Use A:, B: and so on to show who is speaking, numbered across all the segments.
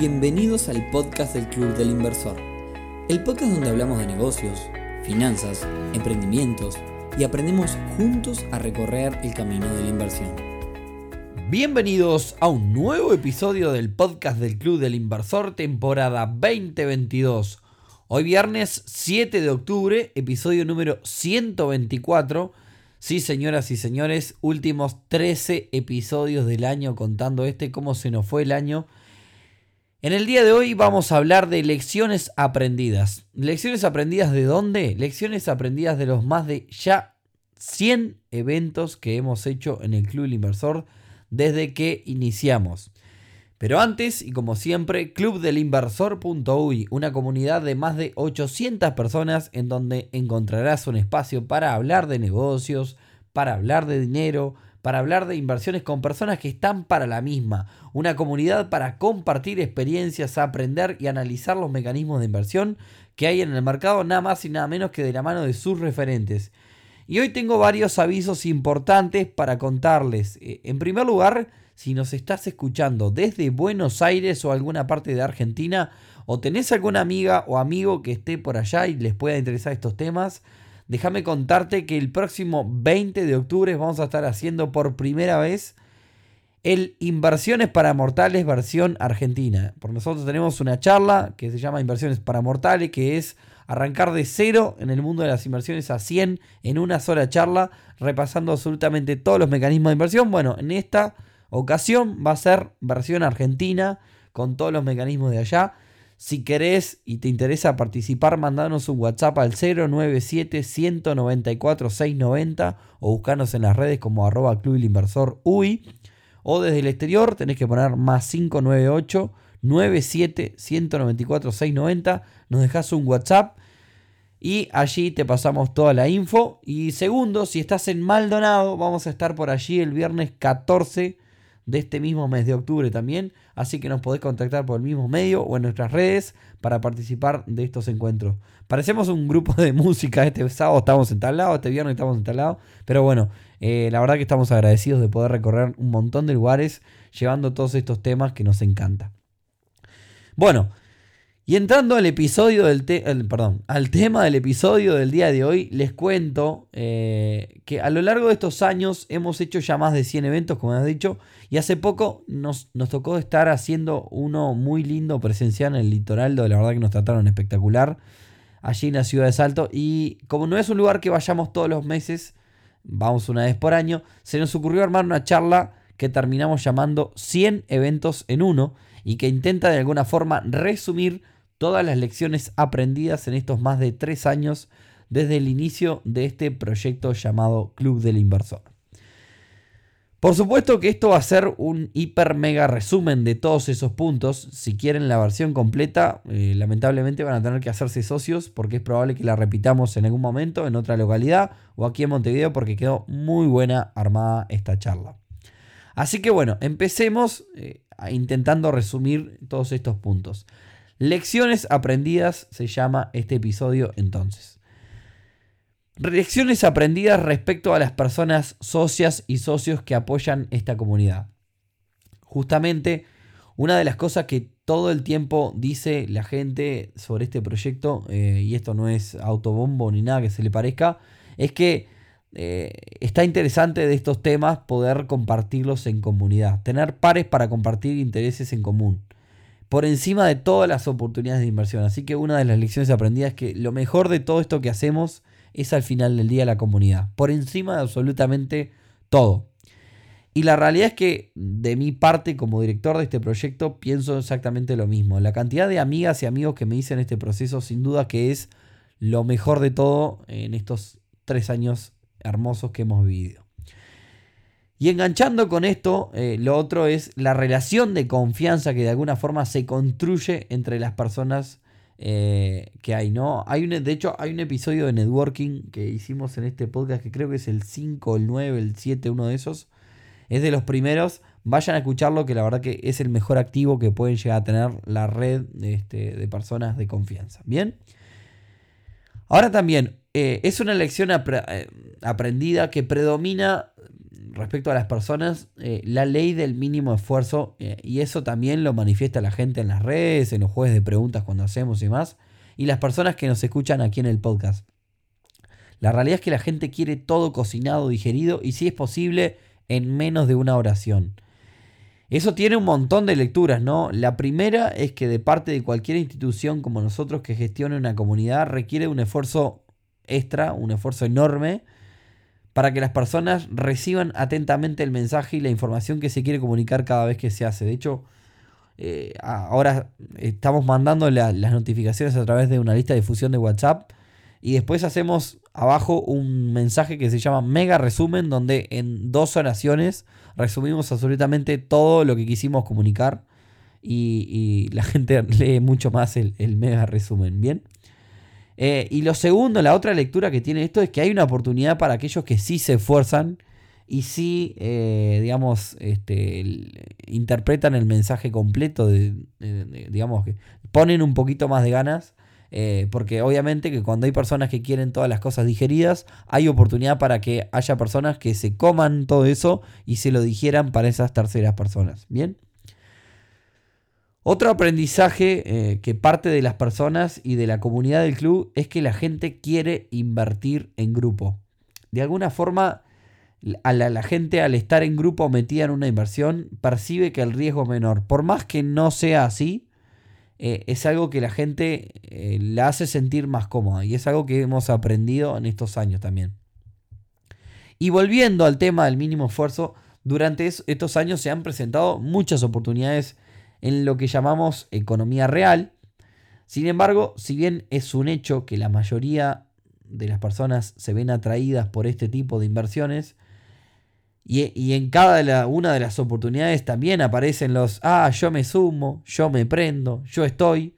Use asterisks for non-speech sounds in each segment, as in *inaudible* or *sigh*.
A: Bienvenidos al podcast del Club del Inversor, el podcast donde hablamos de negocios, finanzas, emprendimientos y aprendemos juntos a recorrer el camino de la inversión.
B: Bienvenidos a un nuevo episodio del podcast del Club del Inversor, temporada 2022. Hoy viernes 7 de octubre, episodio número 124. Sí, señoras y señores, últimos 13 episodios del año contando este, cómo se nos fue el año. En el día de hoy vamos a hablar de lecciones aprendidas. ¿Lecciones aprendidas de dónde? Lecciones aprendidas de los más de ya 100 eventos que hemos hecho en el Club del Inversor desde que iniciamos. Pero antes, y como siempre, clubdelinversor.uy, una comunidad de más de 800 personas en donde encontrarás un espacio para hablar de negocios, para hablar de dinero, para hablar de inversiones con personas que están para la misma, una comunidad para compartir experiencias, aprender y analizar los mecanismos de inversión que hay en el mercado, nada más y nada menos que de la mano de sus referentes. Y hoy tengo varios avisos importantes para contarles. Eh, en primer lugar, si nos estás escuchando desde Buenos Aires o alguna parte de Argentina, o tenés alguna amiga o amigo que esté por allá y les pueda interesar estos temas, déjame contarte que el próximo 20 de octubre vamos a estar haciendo por primera vez el Inversiones para Mortales versión argentina. Por nosotros tenemos una charla que se llama Inversiones para Mortales, que es arrancar de cero en el mundo de las inversiones a 100 en una sola charla, repasando absolutamente todos los mecanismos de inversión. Bueno, en esta ocasión va a ser versión argentina, con todos los mecanismos de allá. Si querés y te interesa participar, mandanos un WhatsApp al 097 194 690 o buscarnos en las redes como arroba Club Inversor UI. O desde el exterior tenés que poner más 598 97 194 690. Nos dejas un WhatsApp y allí te pasamos toda la info. Y segundo, si estás en Maldonado, vamos a estar por allí el viernes 14 de este mismo mes de octubre también. Así que nos podés contactar por el mismo medio o en nuestras redes para participar de estos encuentros. Parecemos un grupo de música. Este sábado estamos en tal lado, este viernes estamos en tal lado. Pero bueno, eh, la verdad que estamos agradecidos de poder recorrer un montón de lugares llevando todos estos temas que nos encanta. Bueno, y entrando al episodio del perdón, al tema del episodio del día de hoy, les cuento eh, que a lo largo de estos años hemos hecho ya más de 100 eventos, como has dicho, y hace poco nos, nos, tocó estar haciendo uno muy lindo presencial en el litoral, donde la verdad que nos trataron espectacular, allí en la ciudad de Salto. Y como no es un lugar que vayamos todos los meses, vamos una vez por año, se nos ocurrió armar una charla que terminamos llamando 100 eventos en uno y que intenta de alguna forma resumir todas las lecciones aprendidas en estos más de tres años desde el inicio de este proyecto llamado Club del Inversor. Por supuesto que esto va a ser un hiper mega resumen de todos esos puntos. Si quieren la versión completa, eh, lamentablemente van a tener que hacerse socios porque es probable que la repitamos en algún momento en otra localidad o aquí en Montevideo porque quedó muy buena armada esta charla. Así que bueno, empecemos eh, intentando resumir todos estos puntos. Lecciones aprendidas se llama este episodio entonces. Lecciones aprendidas respecto a las personas socias y socios que apoyan esta comunidad. Justamente una de las cosas que todo el tiempo dice la gente sobre este proyecto, eh, y esto no es autobombo ni nada que se le parezca, es que eh, está interesante de estos temas poder compartirlos en comunidad, tener pares para compartir intereses en común, por encima de todas las oportunidades de inversión. Así que una de las lecciones aprendidas es que lo mejor de todo esto que hacemos es al final del día la comunidad, por encima de absolutamente todo. Y la realidad es que de mi parte como director de este proyecto pienso exactamente lo mismo. La cantidad de amigas y amigos que me dicen este proceso sin duda que es lo mejor de todo en estos tres años hermosos que hemos vivido. Y enganchando con esto, eh, lo otro es la relación de confianza que de alguna forma se construye entre las personas eh, que hay, ¿no? Hay un, de hecho, hay un episodio de networking que hicimos en este podcast que creo que es el 5, el 9, el 7, uno de esos. Es de los primeros. Vayan a escucharlo, que la verdad que es el mejor activo que pueden llegar a tener la red este, de personas de confianza. Bien. Ahora también, eh, es una lección aprendida que predomina respecto a las personas, eh, la ley del mínimo esfuerzo, eh, y eso también lo manifiesta la gente en las redes, en los jueves de preguntas cuando hacemos y más, y las personas que nos escuchan aquí en el podcast. La realidad es que la gente quiere todo cocinado, digerido, y si es posible, en menos de una oración. Eso tiene un montón de lecturas, ¿no? La primera es que de parte de cualquier institución como nosotros que gestione una comunidad requiere un esfuerzo extra, un esfuerzo enorme, para que las personas reciban atentamente el mensaje y la información que se quiere comunicar cada vez que se hace. De hecho, eh, ahora estamos mandando las notificaciones a través de una lista de difusión de WhatsApp y después hacemos abajo un mensaje que se llama mega resumen donde en dos oraciones resumimos absolutamente todo lo que quisimos comunicar y, la *laughs* gente lee mucho más el, el mega resumen. Bien. Eh, y lo segundo, la otra lectura que tiene esto es que hay una oportunidad para aquellos que sí se esfuerzan y sí, eh, digamos, este, interpretan el mensaje completo, de, digamos, que ponen un poquito más de ganas. Eh, porque obviamente que cuando hay personas que quieren todas las cosas digeridas, hay oportunidad para que haya personas que se coman todo eso y se lo digieran para esas terceras personas. ¿Bien? Otro aprendizaje eh, que parte de las personas y de la comunidad del club es que la gente quiere invertir en grupo. De alguna forma, a la, gente al estar en grupo metida en una inversión percibe que el riesgo es menor. Por más que no sea así, eh, es algo que la gente eh, la hace sentir más cómoda y es algo que hemos aprendido en estos años también. Y volviendo al tema del mínimo esfuerzo, durante estos años se han presentado muchas oportunidades en lo que llamamos economía real. Sin embargo, si bien es un hecho que la mayoría de las personas se ven atraídas por este tipo de inversiones, y, en cada una de las oportunidades también aparecen los, ah, yo me sumo, yo me prendo, yo estoy.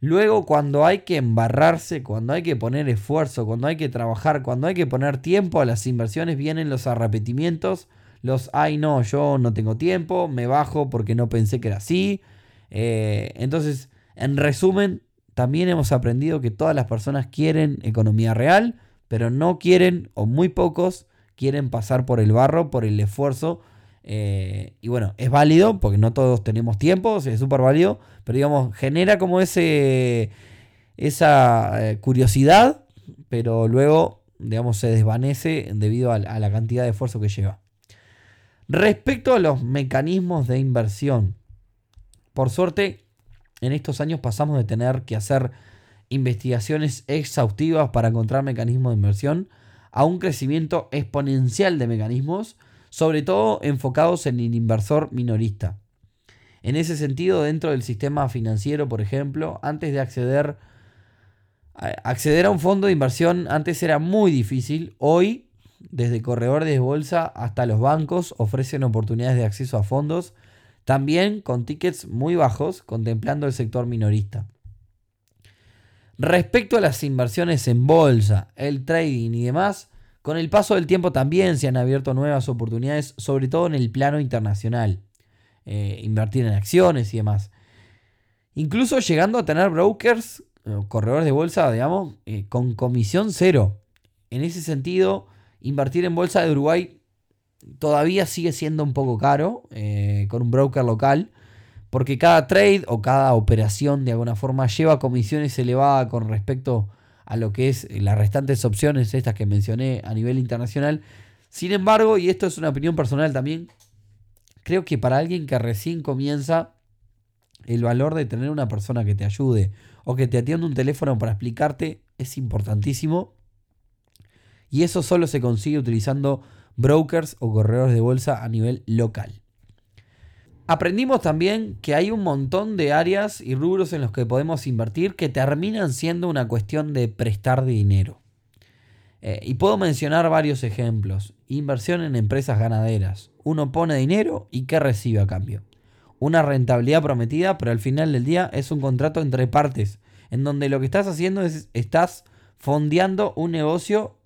B: Luego cuando hay que embarrarse, cuando hay que poner esfuerzo, cuando hay que trabajar, cuando hay que poner tiempo a las inversiones, vienen los arrepentimientos los, ay no, yo no tengo tiempo, me bajo porque no pensé que era así. Eh, entonces, en resumen, también hemos aprendido que todas las personas quieren economía real, pero no quieren, o muy pocos, quieren pasar por el barro, por el esfuerzo. Eh, y bueno, es válido, porque no todos tenemos tiempo, es súper válido, pero digamos, genera como ese, esa eh, curiosidad, pero luego, digamos, se desvanece debido a la cantidad de esfuerzo que lleva. Respecto a los mecanismos de inversión, por suerte, en estos años pasamos de tener que hacer investigaciones exhaustivas para encontrar mecanismos de inversión a un crecimiento exponencial de mecanismos, sobre todo enfocados en el inversor minorista. En ese sentido, dentro del sistema financiero, por ejemplo, antes de acceder acceder a un fondo de inversión antes era muy difícil, hoy desde corredores de bolsa hasta los bancos ofrecen oportunidades de acceso a fondos, también con tickets muy bajos, contemplando el sector minorista. Respecto a las inversiones en bolsa, el trading y demás, con el paso del tiempo también se han abierto nuevas oportunidades, sobre todo en el plano internacional. Eh, invertir en acciones y demás. Incluso llegando a tener brokers, corredores de bolsa, digamos, eh, con comisión cero. En ese sentido, Invertir en bolsa de Uruguay todavía sigue siendo un poco caro eh, con un broker local. Porque cada trade o cada operación de alguna forma lleva comisiones elevadas con respecto a lo que es las restantes opciones, estas que mencioné a nivel internacional. Sin embargo, y esto es una opinión personal también, creo que para alguien que recién comienza, el valor de tener una persona que te ayude o que te atienda un teléfono para explicarte es importantísimo y eso solo se consigue utilizando brokers o corredores de bolsa a nivel local. Aprendimos también que hay un montón de áreas y rubros en los que podemos invertir que terminan siendo una cuestión de prestar dinero. Eh, y puedo mencionar varios ejemplos. Inversión en empresas ganaderas. Uno pone dinero y ¿qué recibe a cambio? Una rentabilidad prometida, pero al final del día es un contrato entre partes, en donde lo que estás haciendo es estás fondeando un negocio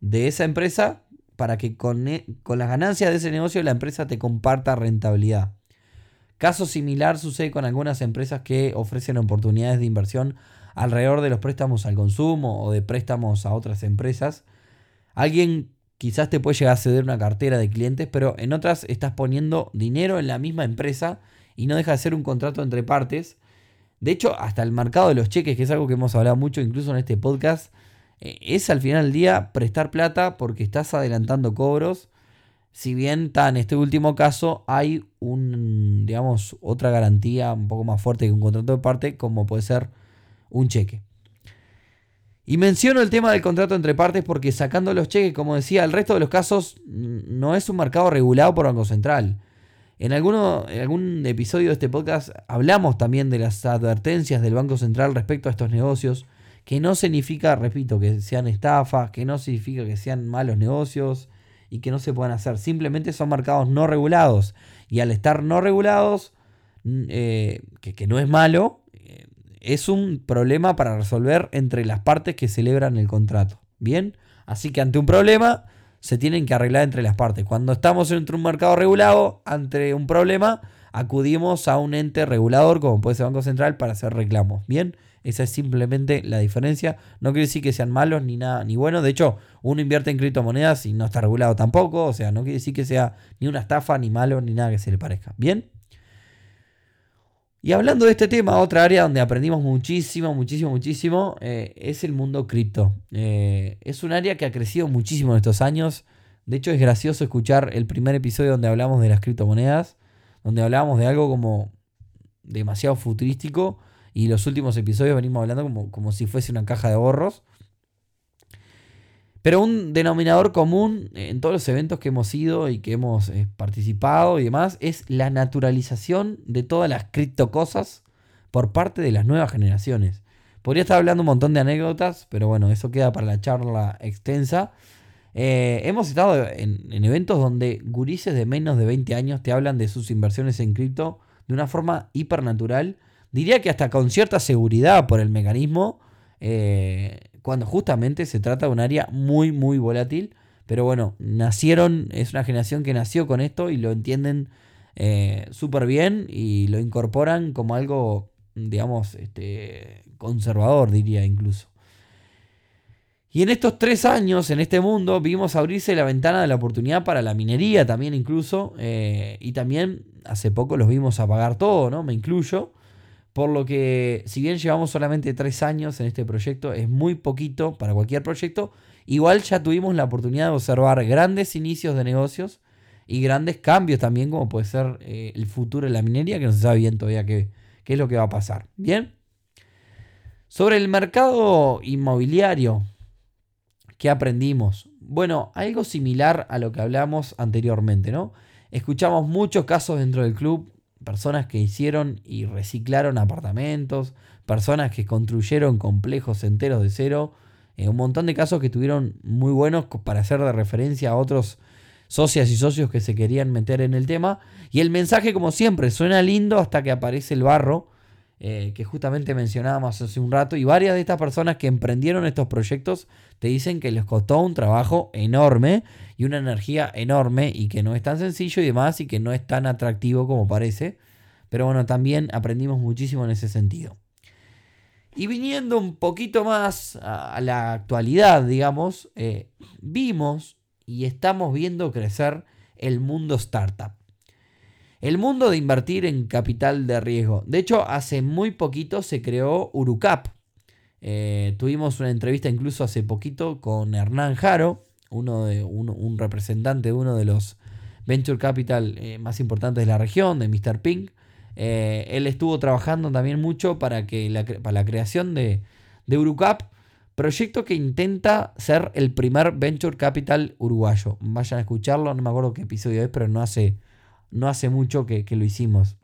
B: de esa empresa para que con, e, con las ganancias de ese negocio la empresa te comparta rentabilidad. Caso similar sucede con algunas empresas que ofrecen oportunidades de inversión alrededor de los préstamos al consumo o de préstamos a otras empresas. Alguien quizás te puede llegar a ceder una cartera de clientes, pero en otras estás poniendo dinero en la misma empresa y no deja de ser un contrato entre partes. De hecho, hasta el mercado de los cheques, que es algo que hemos hablado mucho incluso en este podcast, es al final del día prestar plata porque estás adelantando cobros. Si bien en este último caso hay un, digamos, otra garantía un poco más fuerte que un contrato de parte, como puede ser un cheque. Y menciono el tema del contrato entre partes porque sacando los cheques, como decía, el resto de los casos no es un mercado regulado por Banco Central. En, alguno, en algún episodio de este podcast hablamos también de las advertencias del Banco Central respecto a estos negocios, que no significa, repito, que sean estafas, que no significa que sean malos negocios y que no se puedan hacer. Simplemente son mercados no regulados. Y al estar no regulados, eh, que, que no es malo, es un problema para resolver entre las partes que celebran el contrato. Bien, así que ante un problema se tienen que arreglar entre las partes. Cuando estamos entre un mercado regulado, ante un problema, acudimos a un ente regulador como puede ser Banco Central para hacer reclamos. Bien, esa es simplemente la diferencia. No quiere decir que sean malos ni nada ni buenos. De hecho, uno invierte en criptomonedas y no está regulado tampoco. O sea, no quiere decir que sea ni una estafa, ni malo, ni nada que se le parezca. Bien. Y hablando de este tema, otra área donde aprendimos muchísimo, muchísimo, muchísimo, eh, es el mundo cripto. Eh, es un área que ha crecido muchísimo en estos años. De hecho, es gracioso escuchar el primer episodio donde hablamos de las criptomonedas, donde hablábamos de algo como demasiado futurístico, y los últimos episodios venimos hablando como, como si fuese una caja de ahorros. Pero un denominador común en todos los eventos que hemos ido y que hemos eh, participado y demás es la naturalización de todas las criptocosas por parte de las nuevas generaciones. Podría estar hablando un montón de anécdotas, pero bueno, eso queda para la charla extensa. Eh, hemos estado en, en, eventos donde gurises de menos de 20 años te hablan de sus inversiones en cripto de una forma hipernatural. Diría que hasta con cierta seguridad por el mecanismo. Eh, cuando justamente se trata de un área muy, muy volátil. Pero bueno, nacieron, es una generación que nació con esto y lo entienden eh, súper bien y lo incorporan como algo, digamos, este, conservador, diría incluso. Y en estos tres años, en este mundo, vimos abrirse la ventana de la oportunidad para la minería también incluso. Eh, y también hace poco los vimos apagar todo, ¿no? Me incluyo. Por lo que, si bien llevamos solamente tres años en este proyecto, es muy poquito para cualquier proyecto. Igual ya tuvimos la oportunidad de observar grandes inicios de negocios y grandes cambios también, como puede ser eh, el futuro de la minería, que no se sabe bien todavía qué, qué es lo que va a pasar. Bien. Sobre el mercado inmobiliario, ¿qué aprendimos? Bueno, algo similar a lo que hablamos anteriormente, ¿no? Escuchamos muchos casos dentro del club personas que hicieron y reciclaron apartamentos, personas que construyeron complejos enteros de cero, eh, un montón de casos que tuvieron muy buenos para hacer de referencia a otros socias y socios que se querían meter en el tema. Y el mensaje, como siempre, suena lindo hasta que aparece el barro eh, que justamente mencionábamos hace un rato, y varias de estas personas que emprendieron estos proyectos te dicen que les costó un trabajo enorme y una energía enorme y que no es tan sencillo y demás y que no es tan atractivo como parece. Pero bueno, también aprendimos muchísimo en ese sentido. Y viniendo un poquito más a la actualidad, digamos, eh, vimos y estamos viendo crecer el mundo startup. El mundo de invertir en capital de riesgo. De hecho, hace muy poquito se creó Urucap. Eh, tuvimos una entrevista incluso hace poquito con Hernán Jaro, uno de, un representante de uno de los venture capital eh, más importantes de la región, de Mr. Pink. Eh, él estuvo trabajando también mucho para, que la, para la creación de, de Urucap, proyecto que intenta ser el primer venture capital uruguayo. Vayan a escucharlo, no me acuerdo qué episodio es, pero no hace no hace mucho que, lo hicimos.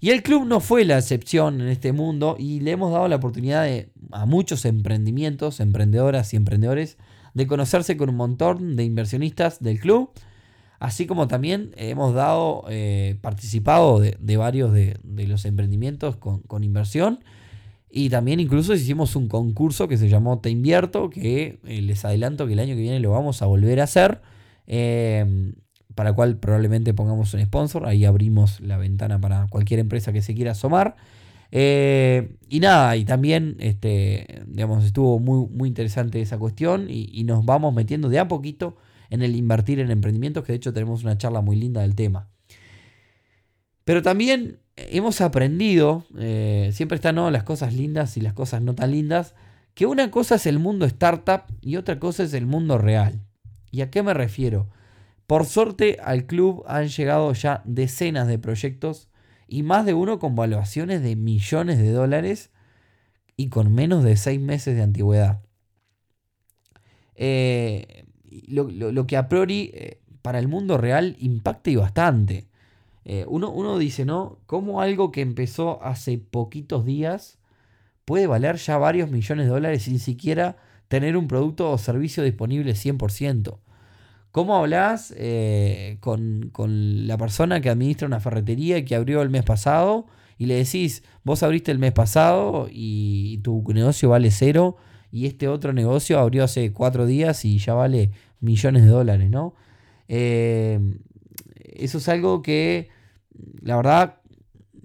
B: Y el club no fue la excepción en este mundo y le hemos dado la oportunidad a muchos emprendimientos, emprendedoras y emprendedores de conocerse con un montón de inversionistas del club, así como también hemos dado, eh, participado de, varios de, los emprendimientos con, inversión y también incluso hicimos un concurso que se llamó Te Invierto, que eh, les adelanto que el año que viene lo vamos a volver a hacer. Eh, para cual probablemente pongamos un sponsor. Ahí abrimos la ventana para cualquier empresa que se quiera asomar. Eh, y nada, y también este, digamos, estuvo muy, muy interesante esa cuestión y, nos vamos metiendo de a poquito en el invertir en emprendimientos, que de hecho tenemos una charla muy linda del tema. Pero también hemos aprendido, eh, siempre están las cosas lindas y las cosas no tan lindas, que una cosa es el mundo startup y otra cosa es el mundo real. ¿Y a qué me refiero? Por suerte al club han llegado ya decenas de proyectos y más de uno con valuaciones de millones de dólares y con menos de seis meses de antigüedad. Eh, lo, que a priori eh, para el mundo real impacta y bastante. Eh, uno, uno, dice, ¿no? ¿Cómo algo que empezó hace poquitos días puede valer ya varios millones de dólares sin siquiera tener un producto o servicio disponible 100%? ¿Cómo hablas eh, con, la persona que administra una ferretería y que abrió el mes pasado y le decís, vos abriste el mes pasado y, tu negocio vale cero y este otro negocio abrió hace cuatro días y ya vale millones de dólares, ¿no? Eh, eso es algo que, la verdad,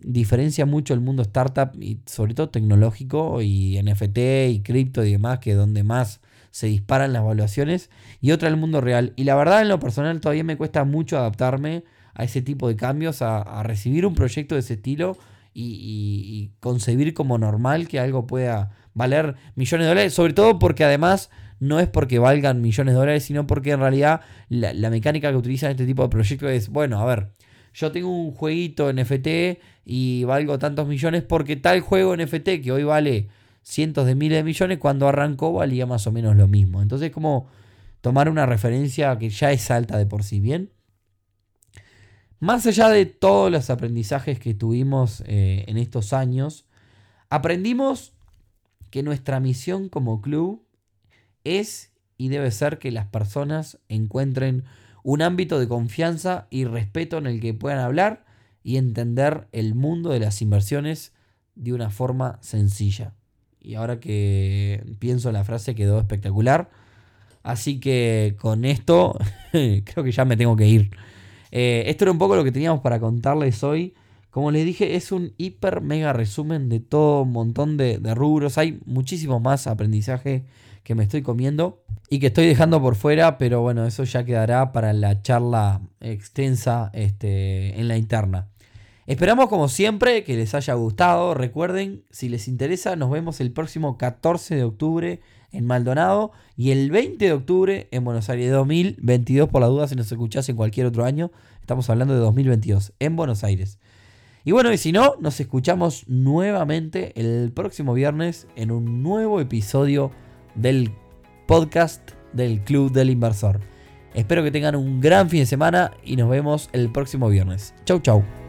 B: diferencia mucho el mundo startup y sobre todo tecnológico y NFT y cripto y demás, que es donde más se disparan las evaluaciones, y otra el mundo real. Y la verdad en lo personal todavía me cuesta mucho adaptarme a ese tipo de cambios, a, recibir un proyecto de ese estilo y, concebir como normal que algo pueda valer millones de dólares, sobre todo porque además no es porque valgan millones de dólares, sino porque en realidad la, la mecánica que utilizan este tipo de proyectos es, bueno, a ver, yo tengo un jueguito NFT y valgo tantos millones porque tal juego NFT que hoy vale cientos de miles de millones, cuando arrancó valía más o menos lo mismo. Entonces, como tomar una referencia que ya es alta de por sí bien. Más allá de todos los aprendizajes que tuvimos eh, en estos años, aprendimos que nuestra misión como club es y debe ser que las personas encuentren un ámbito de confianza y respeto en el que puedan hablar y entender el mundo de las inversiones de una forma sencilla. Y ahora que pienso la frase quedó espectacular. Así que con esto *laughs* creo que ya me tengo que ir. Eh, esto era un poco lo que teníamos para contarles hoy. Como les dije, es un hiper mega resumen de todo un montón de, rubros. Hay muchísimo más aprendizaje que me estoy comiendo y que estoy dejando por fuera, pero bueno, eso ya quedará para la charla extensa este, en la interna. Esperamos como siempre que les haya gustado. Recuerden, si les interesa, nos vemos el próximo 14 de octubre en Maldonado y el 20 de octubre en Buenos Aires 2022 por la duda si nos escuchás en cualquier otro año. Estamos hablando de 2022 en Buenos Aires. Y bueno, y si no, nos escuchamos nuevamente el próximo viernes en un nuevo episodio del podcast del Club del Inversor. Espero que tengan un gran fin de semana y nos vemos el próximo viernes. Chau, chau.